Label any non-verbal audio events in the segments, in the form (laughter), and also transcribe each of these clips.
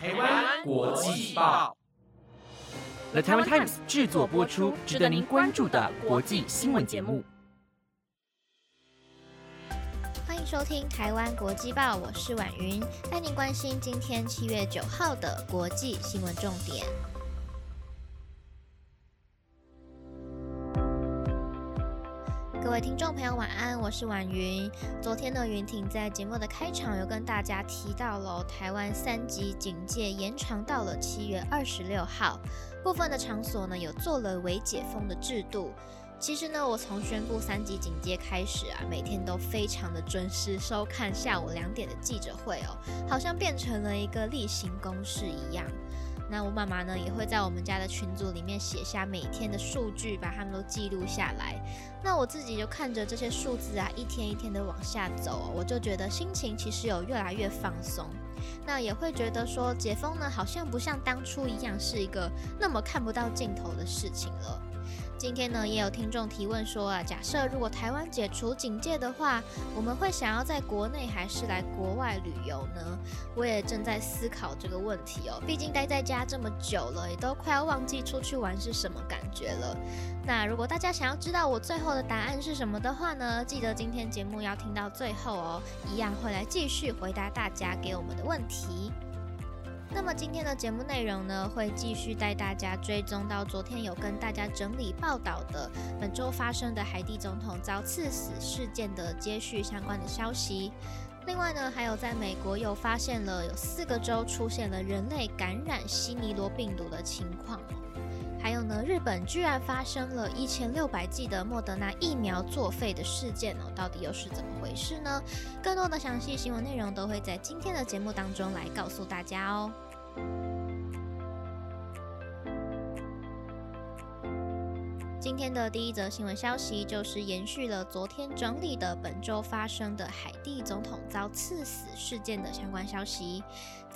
台湾国际报，The Taiwan Times 制作播出，值得您关注的国际新闻节目。欢迎收听台湾国际报，我是婉云，带您关心今天七月九号的国际新闻重点。各位听众朋友，晚安，我是婉云。昨天呢，云婷在节目的开场有跟大家提到了台湾三级警戒延长到了七月二十六号，部分的场所呢有做了微解封的制度。其实呢，我从宣布三级警戒开始啊，每天都非常的准时收看下午两点的记者会哦，好像变成了一个例行公事一样。那我妈妈呢，也会在我们家的群组里面写下每天的数据，把它们都记录下来。那我自己就看着这些数字啊，一天一天的往下走，我就觉得心情其实有越来越放松。那也会觉得说，解封呢，好像不像当初一样是一个那么看不到尽头的事情了。今天呢，也有听众提问说啊，假设如果台湾解除警戒的话，我们会想要在国内还是来国外旅游呢？我也正在思考这个问题哦。毕竟待在家这么久了，也都快要忘记出去玩是什么感觉了。那如果大家想要知道我最后的答案是什么的话呢，记得今天节目要听到最后哦，一样会来继续回答大家给我们的问题。那么今天的节目内容呢，会继续带大家追踪到昨天有跟大家整理报道的本周发生的海地总统遭刺死事件的接续相关的消息。另外呢，还有在美国又发现了有四个州出现了人类感染西尼罗病毒的情况。还有呢，日本居然发生了一千六百剂的莫德纳疫苗作废的事件哦，到底又是怎么回事呢？更多的详细新闻内容都会在今天的节目当中来告诉大家哦。今天的第一则新闻消息就是延续了昨天整理的本周发生的海地总统遭刺死事件的相关消息。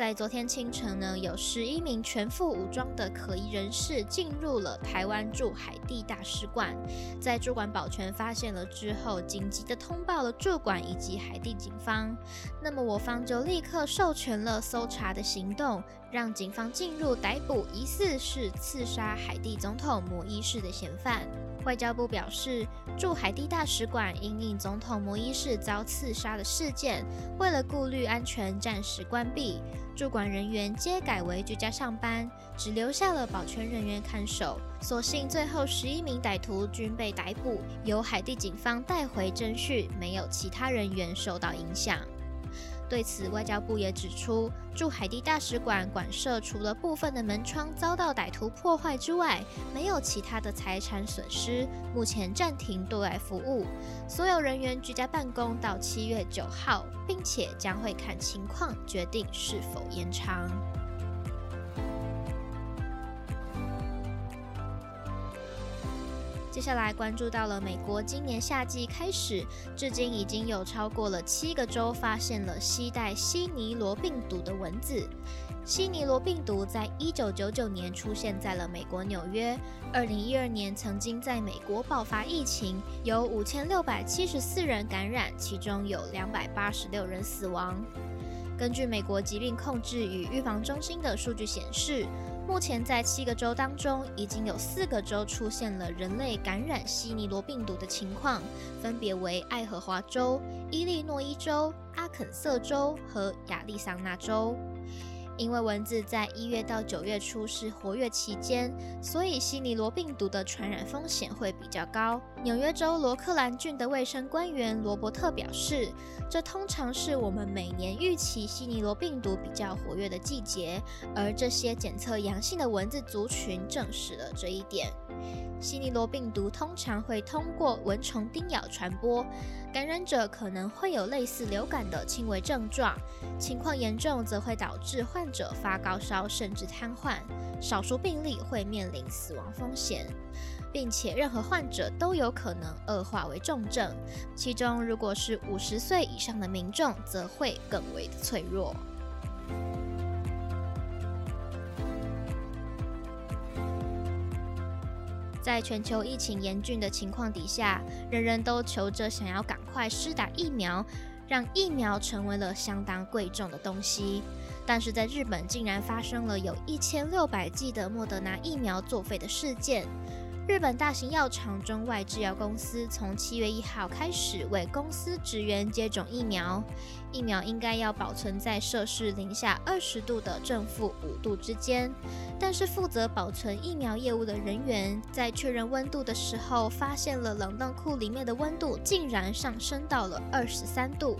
在昨天清晨呢，有十一名全副武装的可疑人士进入了台湾驻海地大使馆，在驻馆保全发现了之后，紧急的通报了驻馆以及海地警方。那么我方就立刻授权了搜查的行动，让警方进入逮捕疑似是刺杀海地总统摩伊士的嫌犯。外交部表示，驻海地大使馆因应总统摩伊士遭刺杀的事件，为了顾虑安全，暂时关闭。驻馆人员皆改为居家上班，只留下了保全人员看守。所幸最后十一名歹徒均被逮捕，由海地警方带回侦讯，没有其他人员受到影响。对此，外交部也指出，驻海地大使馆馆舍除了部分的门窗遭到歹徒破坏之外，没有其他的财产损失。目前暂停对外服务，所有人员居家办公到七月九号，并且将会看情况决定是否延长。接下来关注到了美国，今年夏季开始，至今已经有超过了七个州发现了携带西尼罗病毒的蚊子。西尼罗病毒在一九九九年出现在了美国纽约，二零一二年曾经在美国爆发疫情，有五千六百七十四人感染，其中有两百八十六人死亡。根据美国疾病控制与预防中心的数据显示。目前在七个州当中，已经有四个州出现了人类感染西尼罗病毒的情况，分别为爱荷华州、伊利诺伊州、阿肯色州和亚利桑那州。因为蚊子在一月到九月初是活跃期间，所以西尼罗病毒的传染风险会比较高。纽约州罗克兰郡的卫生官员罗伯特表示，这通常是我们每年预期西尼罗病毒比较活跃的季节，而这些检测阳性的蚊子族群证实了这一点。西尼罗病毒通常会通过蚊虫叮咬传播，感染者可能会有类似流感的轻微症状，情况严重则会导致患者发高烧甚至瘫痪，少数病例会面临死亡风险，并且任何患者都有可能恶化为重症，其中如果是五十岁以上的民众，则会更为的脆弱。在全球疫情严峻的情况底下，人人都求着想要赶快施打疫苗，让疫苗成为了相当贵重的东西。但是在日本竟然发生了有一千六百剂的莫德纳疫苗作废的事件。日本大型药厂中外制药公司从七月一号开始为公司职员接种疫苗，疫苗应该要保存在摄氏零下二十度的正负五度之间。但是负责保存疫苗业务的人员在确认温度的时候，发现了冷冻库里面的温度竟然上升到了二十三度。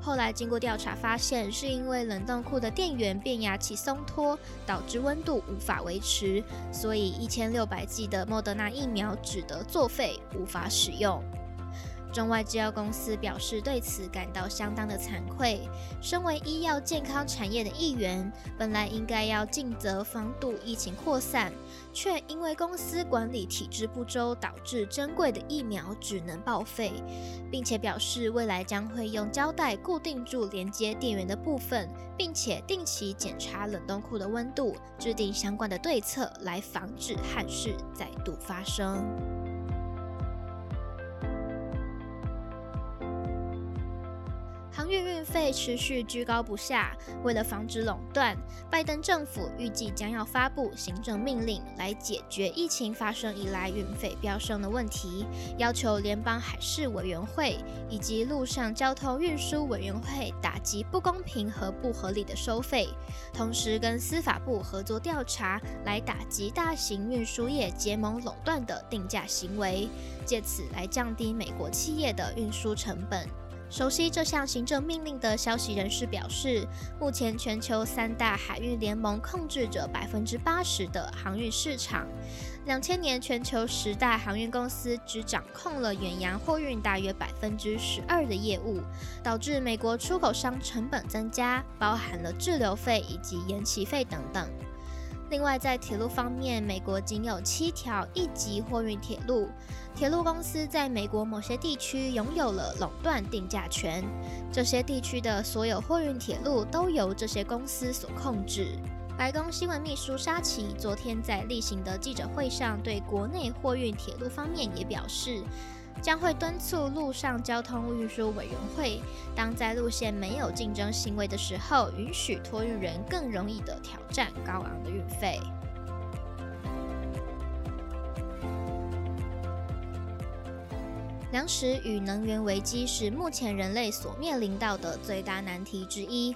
后来经过调查，发现是因为冷冻库的电源变压器松脱，导致温度无法维持，所以一千六百剂的莫德纳疫苗只得作废，无法使用。中外制药公司表示对此感到相当的惭愧。身为医药健康产业的一员，本来应该要尽责防堵疫情扩散，却因为公司管理体制不周，导致珍贵的疫苗只能报废，并且表示未来将会用胶带固定住连接电源的部分，并且定期检查冷冻库的温度，制定相关的对策来防止憾事再度发生。航运运费持续居高不下，为了防止垄断，拜登政府预计将要发布行政命令来解决疫情发生以来运费飙升的问题，要求联邦海事委员会以及陆上交通运输委员会打击不公平和不合理的收费，同时跟司法部合作调查，来打击大型运输业结盟垄断的定价行为，借此来降低美国企业的运输成本。熟悉这项行政命令的消息人士表示，目前全球三大海运联盟控制着百分之八十的航运市场。两千年，全球十大航运公司只掌控了远洋货运大约百分之十二的业务，导致美国出口商成本增加，包含了滞留费以及延期费等等。另外，在铁路方面，美国仅有七条一级货运铁路，铁路公司在美国某些地区拥有了垄断定价权。这些地区的所有货运铁路都由这些公司所控制。白宫新闻秘书沙奇昨天在例行的记者会上，对国内货运铁路方面也表示。将会敦促陆上交通运输委员会，当在路线没有竞争行为的时候，允许托运人更容易的挑战高昂的运费。粮食与能源危机是目前人类所面临到的最大难题之一。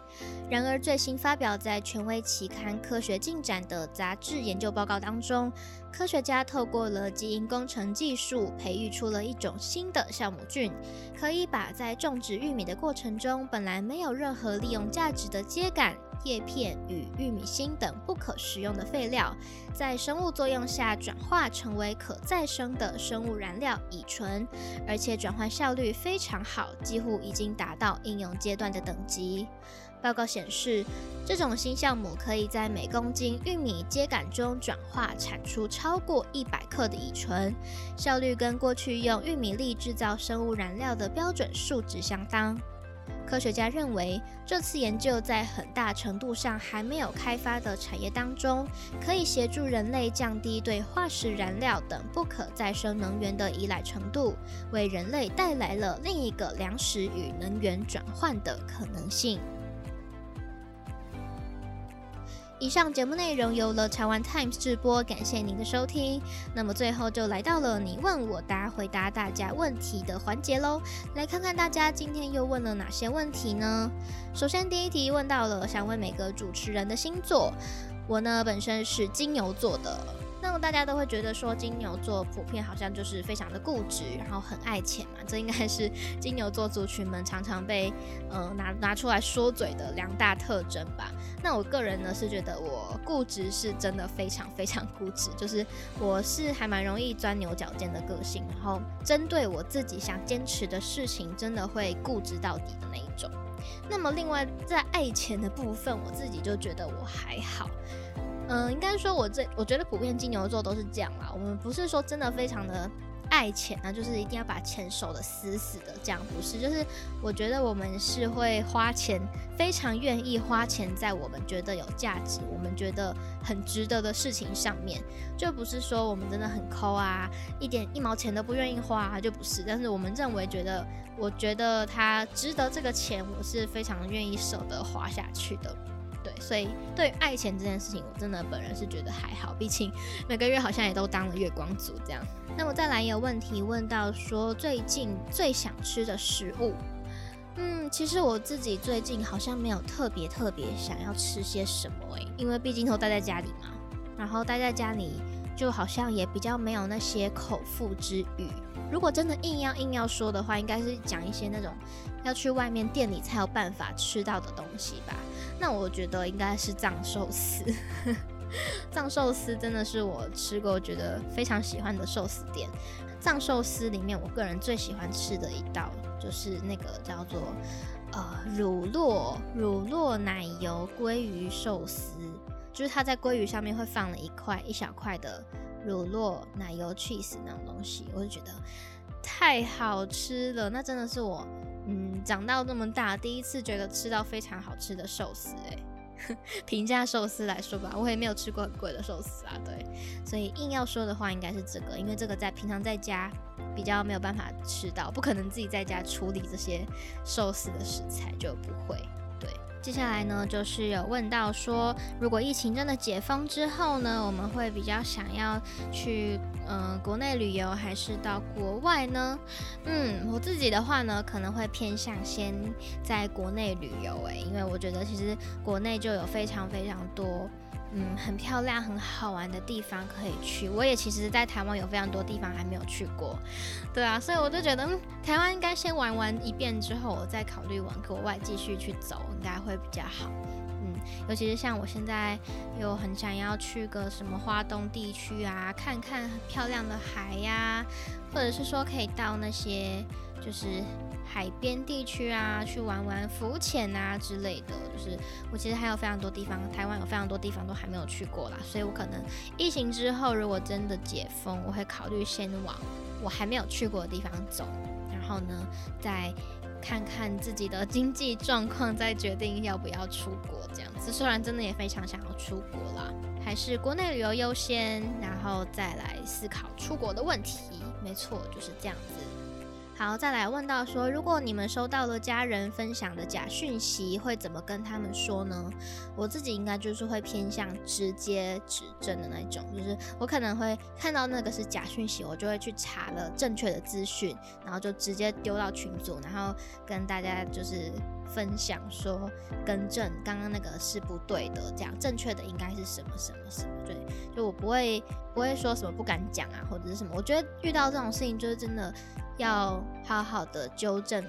然而，最新发表在权威期刊《科学进展》的杂志研究报告当中，科学家透过了基因工程技术，培育出了一种新的酵母菌，可以把在种植玉米的过程中本来没有任何利用价值的秸秆。叶片与玉米芯等不可食用的废料，在生物作用下转化成为可再生的生物燃料乙醇，而且转换效率非常好，几乎已经达到应用阶段的等级。报告显示，这种新酵母可以在每公斤玉米秸秆中转化产出超过一百克的乙醇，效率跟过去用玉米粒制造生物燃料的标准数值相当。科学家认为，这次研究在很大程度上还没有开发的产业当中，可以协助人类降低对化石燃料等不可再生能源的依赖程度，为人类带来了另一个粮食与能源转换的可能性。以上节目内容由了台湾 Times 直播，感谢您的收听。那么最后就来到了你问我答、回答大家问题的环节喽。来看看大家今天又问了哪些问题呢？首先第一题问到了想问每个主持人的星座，我呢本身是金牛座的。那么大家都会觉得说金牛座普遍好像就是非常的固执，然后很爱钱嘛，这应该是 (laughs) 金牛座族群们常常被呃拿拿出来说嘴的两大特征吧。那我个人呢是觉得我固执是真的非常非常固执，就是我是还蛮容易钻牛角尖的个性，然后针对我自己想坚持的事情，真的会固执到底的那一种。那么另外在爱钱的部分，我自己就觉得我还好。嗯，应该说，我这我觉得普遍金牛座都是这样啦。我们不是说真的非常的爱钱啊，就是一定要把钱守得死死的，这样不是。就是我觉得我们是会花钱，非常愿意花钱在我们觉得有价值、我们觉得很值得的事情上面，就不是说我们真的很抠啊，一点一毛钱都不愿意花，就不是。但是我们认为，觉得我觉得它值得这个钱，我是非常愿意舍得花下去的。所以对爱钱这件事情，我真的本人是觉得还好，毕竟每个月好像也都当了月光族这样。那么再来有问题问到说最近最想吃的食物，嗯，其实我自己最近好像没有特别特别想要吃些什么诶，因为毕竟都待在家里嘛，然后待在家里就好像也比较没有那些口腹之欲。如果真的硬要硬要说的话，应该是讲一些那种要去外面店里才有办法吃到的东西吧。那我觉得应该是藏寿司，(laughs) 藏寿司真的是我吃过觉得非常喜欢的寿司店。藏寿司里面，我个人最喜欢吃的一道就是那个叫做呃乳酪乳酪奶油鲑鱼寿司，就是它在鲑鱼上面会放了一块一小块的。乳酪、奶油、cheese 那种东西，我就觉得太好吃了。那真的是我，嗯，长到这么大第一次觉得吃到非常好吃的寿司。哎，(laughs) 平价寿司来说吧，我也没有吃过很贵的寿司啊。对，所以硬要说的话，应该是这个，因为这个在平常在家比较没有办法吃到，不可能自己在家处理这些寿司的食材，就不会。接下来呢，就是有问到说，如果疫情真的解封之后呢，我们会比较想要去嗯国内旅游，还是到国外呢？嗯，我自己的话呢，可能会偏向先在国内旅游，诶，因为我觉得其实国内就有非常非常多。嗯，很漂亮、很好玩的地方可以去。我也其实，在台湾有非常多地方还没有去过，对啊，所以我就觉得，嗯，台湾应该先玩完一遍之后，我再考虑往国外继续去走，应该会比较好。嗯，尤其是像我现在又很想要去个什么花东地区啊，看看漂亮的海呀，或者是说可以到那些就是。海边地区啊，去玩玩浮潜啊之类的，就是我其实还有非常多地方，台湾有非常多地方都还没有去过啦，所以我可能疫情之后如果真的解封，我会考虑先往我还没有去过的地方走，然后呢再看看自己的经济状况，再决定要不要出国这样子。虽然真的也非常想要出国啦，还是国内旅游优先，然后再来思考出国的问题。没错，就是这样子。好，再来问到说，如果你们收到了家人分享的假讯息，会怎么跟他们说呢？我自己应该就是会偏向直接指正的那种，就是我可能会看到那个是假讯息，我就会去查了正确的资讯，然后就直接丢到群组，然后跟大家就是分享说，更正刚刚那个是不对的，这样正确的应该是什么什么什么，对，就我不会不会说什么不敢讲啊，或者是什么，我觉得遇到这种事情就是真的。要好好的纠正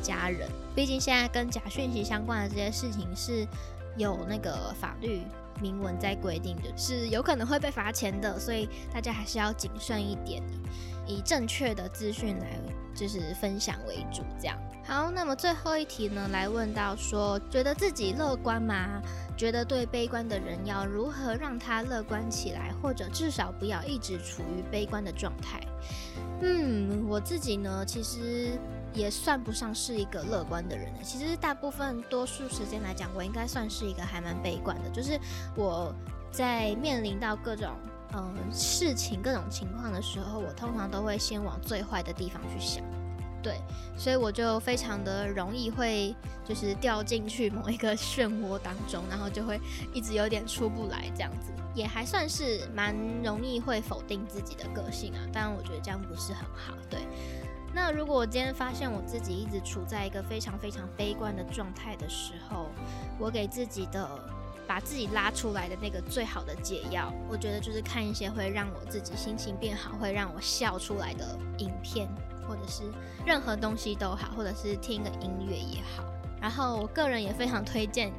家人，毕竟现在跟假讯息相关的这些事情是有那个法律明文在规定的，是有可能会被罚钱的，所以大家还是要谨慎一点，以正确的资讯来就是分享为主。这样好，那么最后一题呢，来问到说，觉得自己乐观吗？觉得对悲观的人要如何让他乐观起来，或者至少不要一直处于悲观的状态？嗯，我自己呢，其实也算不上是一个乐观的人。其实大部分多数时间来讲，我应该算是一个还蛮悲观的。就是我在面临到各种嗯事情、各种情况的时候，我通常都会先往最坏的地方去想。对，所以我就非常的容易会就是掉进去某一个漩涡当中，然后就会一直有点出不来这样子。也还算是蛮容易会否定自己的个性啊，当然我觉得这样不是很好。对，那如果我今天发现我自己一直处在一个非常非常悲观的状态的时候，我给自己的把自己拉出来的那个最好的解药，我觉得就是看一些会让我自己心情变好、会让我笑出来的影片，或者是任何东西都好，或者是听个音乐也好。然后我个人也非常推荐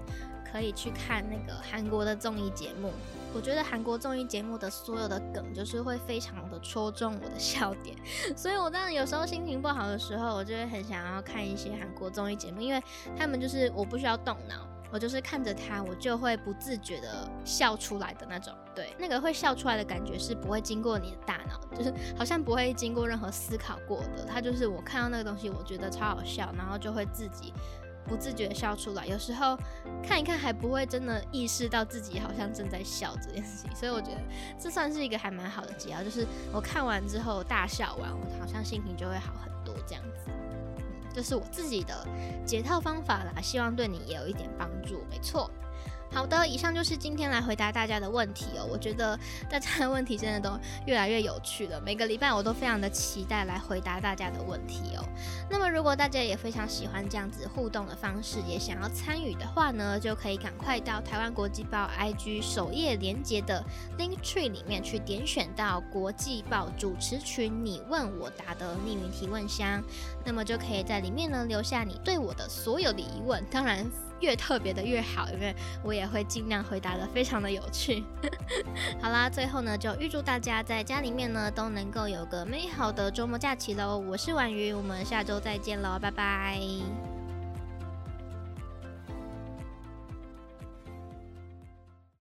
可以去看那个韩国的综艺节目。我觉得韩国综艺节目的所有的梗，就是会非常的戳中我的笑点，(laughs) 所以我当然有时候心情不好的时候，我就会很想要看一些韩国综艺节目，因为他们就是我不需要动脑，我就是看着他，我就会不自觉的笑出来的那种。对，那个会笑出来的感觉是不会经过你的大脑，就是 (laughs) 好像不会经过任何思考过的，它就是我看到那个东西，我觉得超好笑，然后就会自己。不自觉的笑出来，有时候看一看还不会真的意识到自己好像正在笑这件事情，所以我觉得这算是一个还蛮好的解药，就是我看完之后大笑完，我好像心情就会好很多这样子。嗯，这是我自己的解套方法啦，希望对你也有一点帮助。没错。好的，以上就是今天来回答大家的问题哦。我觉得大家的问题真的都越来越有趣了，每个礼拜我都非常的期待来回答大家的问题哦。那么如果大家也非常喜欢这样子互动的方式，也想要参与的话呢，就可以赶快到台湾国际报 IG 首页连接的 Link Tree 里面去点选到国际报主持群你问我答的匿名提问箱，那么就可以在里面呢留下你对我的所有的疑问，当然。越特别的越好，因为我也会尽量回答的非常的有趣。(laughs) 好啦，最后呢，就预祝大家在家里面呢都能够有个美好的周末假期喽！我是婉瑜，我们下周再见喽，拜拜。